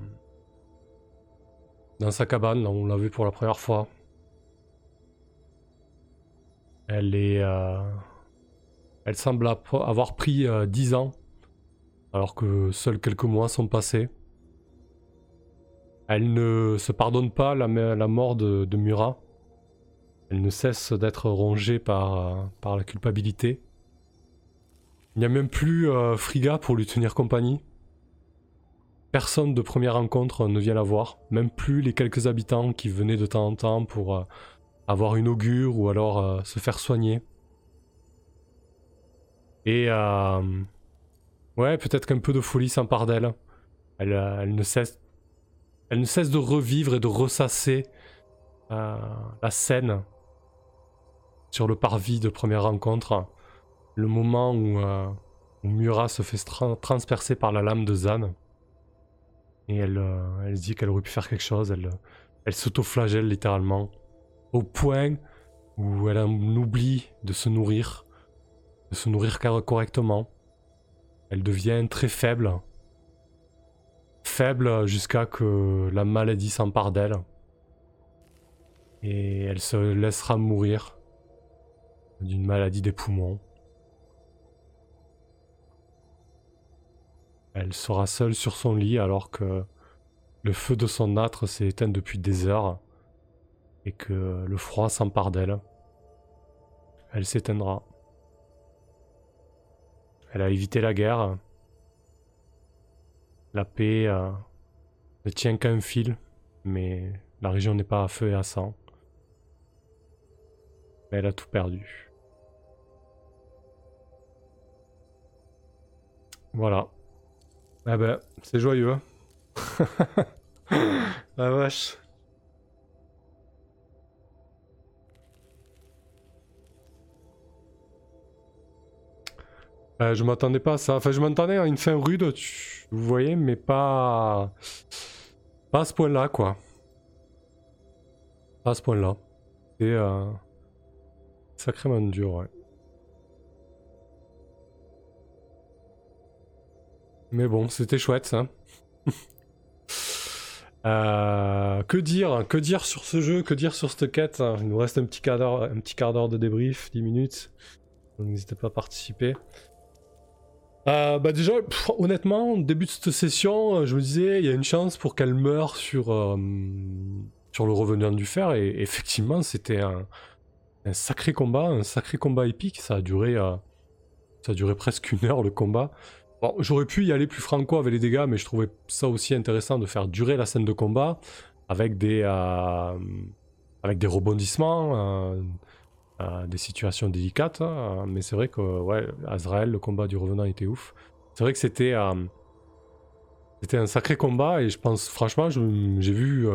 euh, sa cabane, là on l'a vu pour la première fois. Elle est. Euh, elle semble avoir pris 10 euh, ans, alors que seuls quelques mois sont passés. Elle ne se pardonne pas la, mort de, Murat. Elle ne cesse d'être rongée par, par la culpabilité. Il n'y a même plus euh, Friga pour lui tenir compagnie. Personne de première rencontre ne vient la voir, même plus les quelques habitants qui venaient de temps en temps pour avoir une augure ou alors euh, se faire soigner. Et euh, ouais, peut-être qu'un peu de folie s'empare d'elle. Elle, euh, ne cesse, de revivre et de ressasser la scène sur le parvis de première rencontre. Le moment où, où Murat se fait transpercer par la lame de Zan. Et elle, elle dit qu'elle aurait pu faire quelque chose. Elle, elle s'auto-flagelle littéralement au point où elle oublie de se nourrir, de se nourrir correctement. Elle devient très faible, faible jusqu'à que la maladie s'empare d'elle. Et elle se laissera mourir d'une maladie des poumons. Elle sera seule sur son lit alors que le feu de son âtre s'est éteint depuis des heures et que le froid s'empare d'elle. Elle s'éteindra. Elle a évité la guerre. la paix ne tient qu'à un fil, mais la région n'est pas à feu et à sang. Mais elle a tout perdu. Voilà. Ah ben, c'est joyeux. Hein. La vache. Euh, je m'attendais pas à ça. Enfin, je m'attendais à une fin rude, vous voyez, mais pas... Pas à ce point-là, quoi. Pas à ce point-là. C'est euh... sacrément dur, ouais. Mais bon, c'était chouette, ça. Euh, que dire Que dire sur ce jeu Que dire sur cette quête Il nous reste un petit quart d'heure, un petit quart d'heure de débrief, 10 minutes. n'hésitez pas à participer. Euh, bah déjà, honnêtement, début de cette session, euh, je me disais, il y a une chance pour qu'elle meure sur, sur le revenant du fer. Et effectivement, c'était un, sacré combat, un sacré combat épique. Ça a duré, ça a duré presque une heure le combat j'aurais pu y aller plus franco avec les dégâts, mais je trouvais ça aussi intéressant de faire durer la scène de combat avec des, euh, avec des rebondissements, euh, euh, des situations délicates. Hein. mais c'est vrai que, ouais, Azrael, le combat du revenant était ouf. C'est vrai que c'était c'était un sacré combat et je pense, franchement, j'ai vu,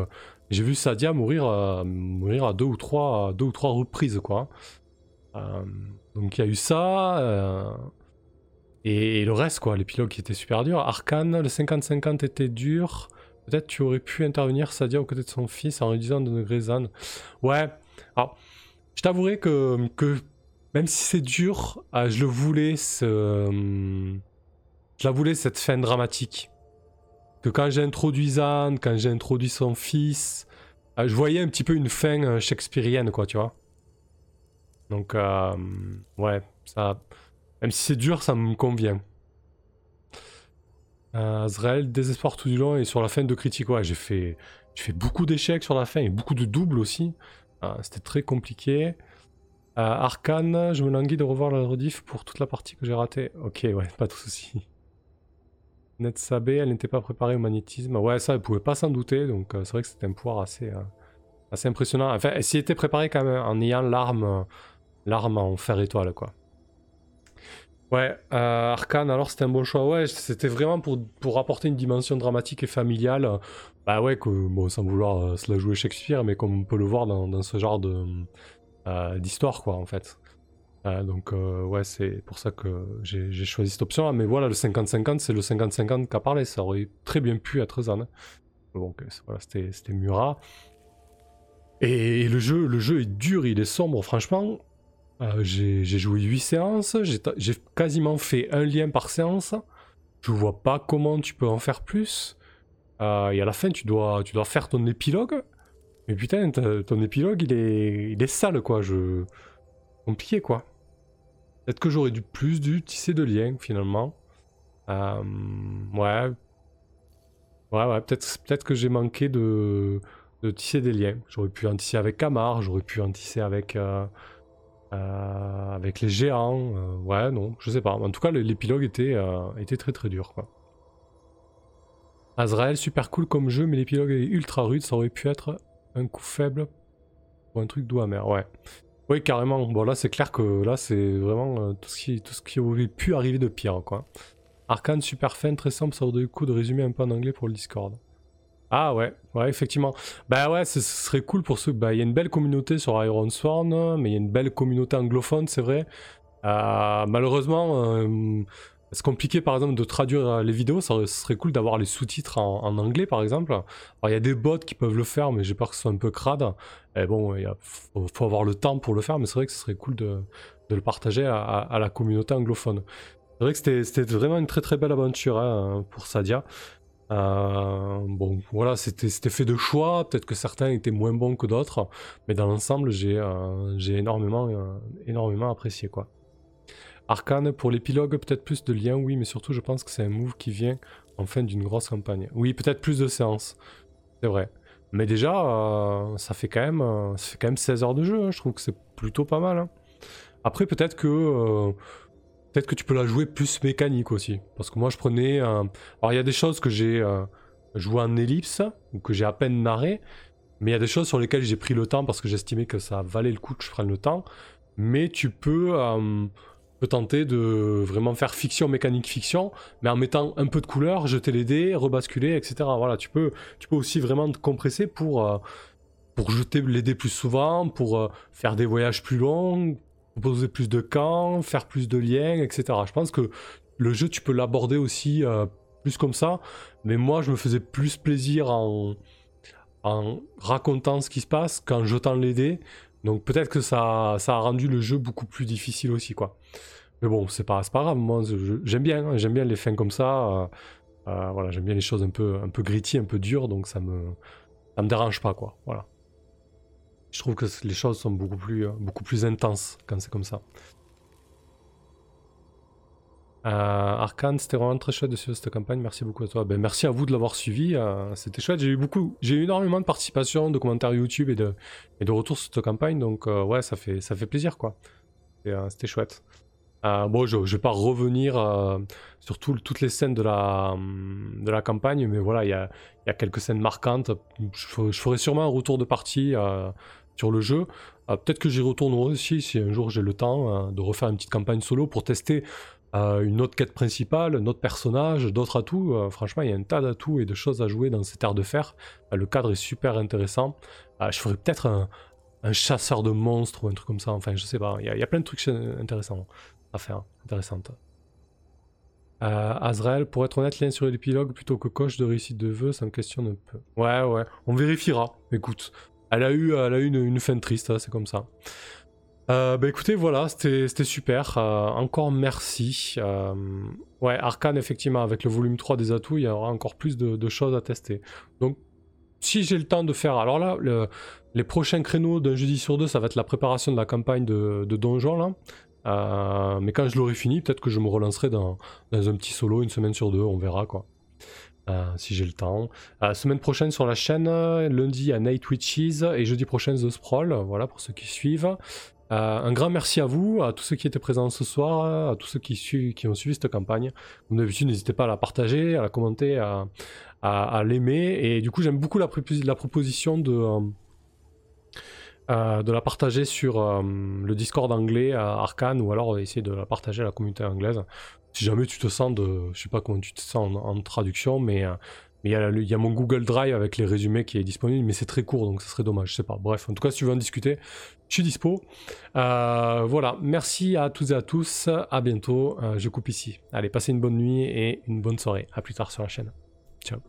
j'ai vu Sadia mourir, mourir à deux ou trois, deux ou trois reprises, quoi. donc il y a eu ça. Et, le reste, quoi, l'épilogue qui était super dur. Arcane, le 50-50 était dur. Peut-être tu aurais pu intervenir, Sadia, aux côtés de son fils en réduisant de Grayson. Ouais, alors, je t'avouerai que, même si c'est dur, euh, je le voulais, ce, je la voulais cette fin dramatique. Que quand j'ai introduit Zan, quand j'ai introduit son fils, euh, je voyais un petit peu une fin euh, shakespearienne, quoi, tu vois. Donc, ouais, ça. Même si c'est dur, ça me convient. Euh, Azrael, désespoir tout du long et sur la fin de critique. Ouais, j'ai fait, fait beaucoup d'échecs sur la fin et beaucoup de doubles aussi. Euh, c'était très compliqué. Euh, Arcane, je me languis de revoir la rediff pour toute la partie que j'ai ratée. Ok, ouais, pas de soucis. Netsabé, elle n'était pas préparée au magnétisme. Ouais, ça, elle pouvait pas s'en douter, donc c'est vrai que c'était un pouvoir assez, assez impressionnant. Enfin, elle s'y était préparée quand même en ayant l'arme, l'arme en fer étoile, quoi. Ouais, euh, Arkane, alors c'était un bon choix. Ouais, c'était vraiment pour, pour apporter une dimension dramatique et familiale. Bah ouais, bon, sans vouloir euh, se la jouer Shakespeare, mais comme on peut le voir dans, ce genre de euh, d'histoire, quoi, en fait. Euh, donc, ouais, c'est pour ça que j'ai choisi cette option-là. Mais voilà, le 50-50, c'est le 50-50 qu'a parlé. Ça aurait très bien pu être Zan. Donc, voilà, c'était Murat. Et, le, jeu, le jeu est dur, il est sombre, franchement. J'ai joué 8 séances, j'ai quasiment fait un lien par séance. Je vois pas comment tu peux en faire plus. Euh, et à la fin, tu dois, tu dois faire ton épilogue. Mais putain, ton épilogue, il est, il est sale, quoi. Je... Compliqué, quoi. Peut-être que j'aurais dû plus du tisser de liens, finalement. Euh, ouais. Ouais, ouais, peut-être peut que j'ai manqué de, tisser des liens. J'aurais pu en tisser avec Camar, j'aurais pu en tisser avec... Euh, avec les géants, ouais, non, je sais pas. En tout cas, l'épilogue était, était très très dur, quoi. Azrael, super cool comme jeu, mais l'épilogue est ultra rude, ça aurait pu être un coup faible ou un truc doux amer, ouais. Oui, carrément. Bon, là, c'est clair que là, c'est vraiment tout, ce qui, tout ce qui aurait pu arriver de pire, quoi. Arcane, super fin, très simple, ça vaudrait le coup de résumer un peu en anglais pour le Discord. Ah ouais, ouais, effectivement. Bah ouais, ce serait cool pour ceux. Bah, il y a une belle communauté sur Iron Sworn, mais il y a une belle communauté anglophone, c'est vrai. Euh, malheureusement, euh, c'est compliqué par exemple de traduire les vidéos. Ça serait cool d'avoir les sous-titres en, anglais par exemple. Il y a des bots qui peuvent le faire, mais j'ai peur que ce soit un peu crade. Et bon, il faut, avoir le temps pour le faire, mais c'est vrai que ce serait cool de, le partager à, la communauté anglophone. C'est vrai que c'était vraiment une très très belle aventure hein, pour Sadia. Euh, bon, voilà, c'était fait de choix. Peut-être que certains étaient moins bons que d'autres, mais dans l'ensemble, j'ai euh, énormément, euh, énormément apprécié quoi. Arcane pour l'épilogue, peut-être plus de liens, oui, mais surtout, je pense que c'est un move qui vient en fin d'une grosse campagne. Oui, peut-être plus de séances, c'est vrai. Mais déjà, ça fait quand même, ça fait quand même 16 heures de jeu. Hein. Je trouve que c'est plutôt pas mal. Hein. Après, peut-être que peut-être que tu peux la jouer plus mécanique aussi. Parce que moi, je prenais. Alors, il y a des choses que j'ai joué en ellipse, ou que j'ai à peine narré. Mais il y a des choses sur lesquelles j'ai pris le temps parce que j'estimais que ça valait le coup que je prenne le temps. Mais tu peux, tenter de vraiment faire fiction, mécanique, fiction, mais en mettant un peu de couleur, jeter les dés, rebasculer, etc. Voilà, tu peux, tu peux aussi vraiment te compresser pour, pour jeter les dés plus souvent, pour faire des voyages plus longs, proposer plus de camps, faire plus de liens, etc. Je pense que le jeu, tu peux l'aborder aussi euh, plus comme ça, mais moi, je me faisais plus plaisir en, en racontant ce qui se passe qu'en jetant les dés. Donc peut-être que ça, ça a rendu le jeu beaucoup plus difficile aussi, quoi. Mais bon, c'est pas, pas grave, moi j'aime bien, hein, j'aime bien les fins comme ça. Euh, euh, voilà, j'aime bien les choses un peu, un peu gritty, un peu dures, donc ça me, ça me dérange pas, quoi. Voilà. Je trouve que les choses sont beaucoup plus, euh, beaucoup plus intenses quand c'est comme ça. Euh, Arkane, c'était vraiment très chouette de suivre cette campagne. Merci beaucoup à toi. Ben, merci à vous de l'avoir suivi. C'était chouette. J'ai eu eu énormément de participation, de commentaires YouTube et de, et de retours sur cette campagne. Donc ouais, ça fait, ça fait plaisir quoi. C'était chouette. bon, je, je vais pas revenir sur toutes les scènes de la, de la campagne, mais voilà, il y a, quelques scènes marquantes. Je, ferai sûrement un retour de partie sur le jeu. Euh, peut-être que j'y retournerai aussi si un jour j'ai le temps euh, de refaire une petite campagne solo pour tester euh, une autre quête principale, un autre personnage, d'autres atouts. franchement, il y a un tas d'atouts et de choses à jouer dans cette ère de fer. le cadre est super intéressant. je ferais peut-être un, chasseur de monstres ou un truc comme ça. Enfin, je sais pas. Il y, a plein de trucs intéressants à faire, intéressantes. Azrael, pour être honnête, lien sur l'épilogue plutôt que coche de réussite de vœux, ça me questionne un peu. Ouais, ouais, on vérifiera. Écoute, elle a eu, elle a eu une, fin triste, hein, c'est comme ça. Euh, bah écoutez, voilà, c'était super. Euh, encore merci. Euh, ouais, Arkane, effectivement, avec le volume 3 des atouts, il y aura encore plus de, choses à tester. Donc, si j'ai le temps de faire. Alors là, les prochains créneaux d'un jeudi sur deux, ça va être la préparation de la campagne de, Donjon, là. mais quand je l'aurai fini, peut-être que je me relancerai dans, un petit solo une semaine sur deux, on verra quoi. Euh, si j'ai le temps. Euh, semaine prochaine sur la chaîne, lundi à Night Witches et jeudi prochain The Sprawl, voilà pour ceux qui suivent. Euh, un grand merci à vous, à tous ceux qui étaient présents ce soir, à tous ceux qui, qui ont suivi cette campagne. Comme d'habitude, n'hésitez pas à la partager, à la commenter, à, à, l'aimer. Et du coup, j'aime beaucoup la, proposition de, de la partager sur le Discord anglais à Arkane ou alors essayer de la partager à la communauté anglaise si jamais tu te sens de. Je sais pas comment tu te sens en, traduction, mais. Euh, il y, a mon Google Drive avec les résumés qui est disponible, mais c'est très court, donc ça serait dommage, je sais pas. Bref, en tout cas, si tu veux en discuter, je suis dispo. Euh, voilà, merci à toutes et à tous, à bientôt, euh, je coupe ici. Allez, passez une bonne nuit et une bonne soirée. À plus tard sur la chaîne. ちゃう。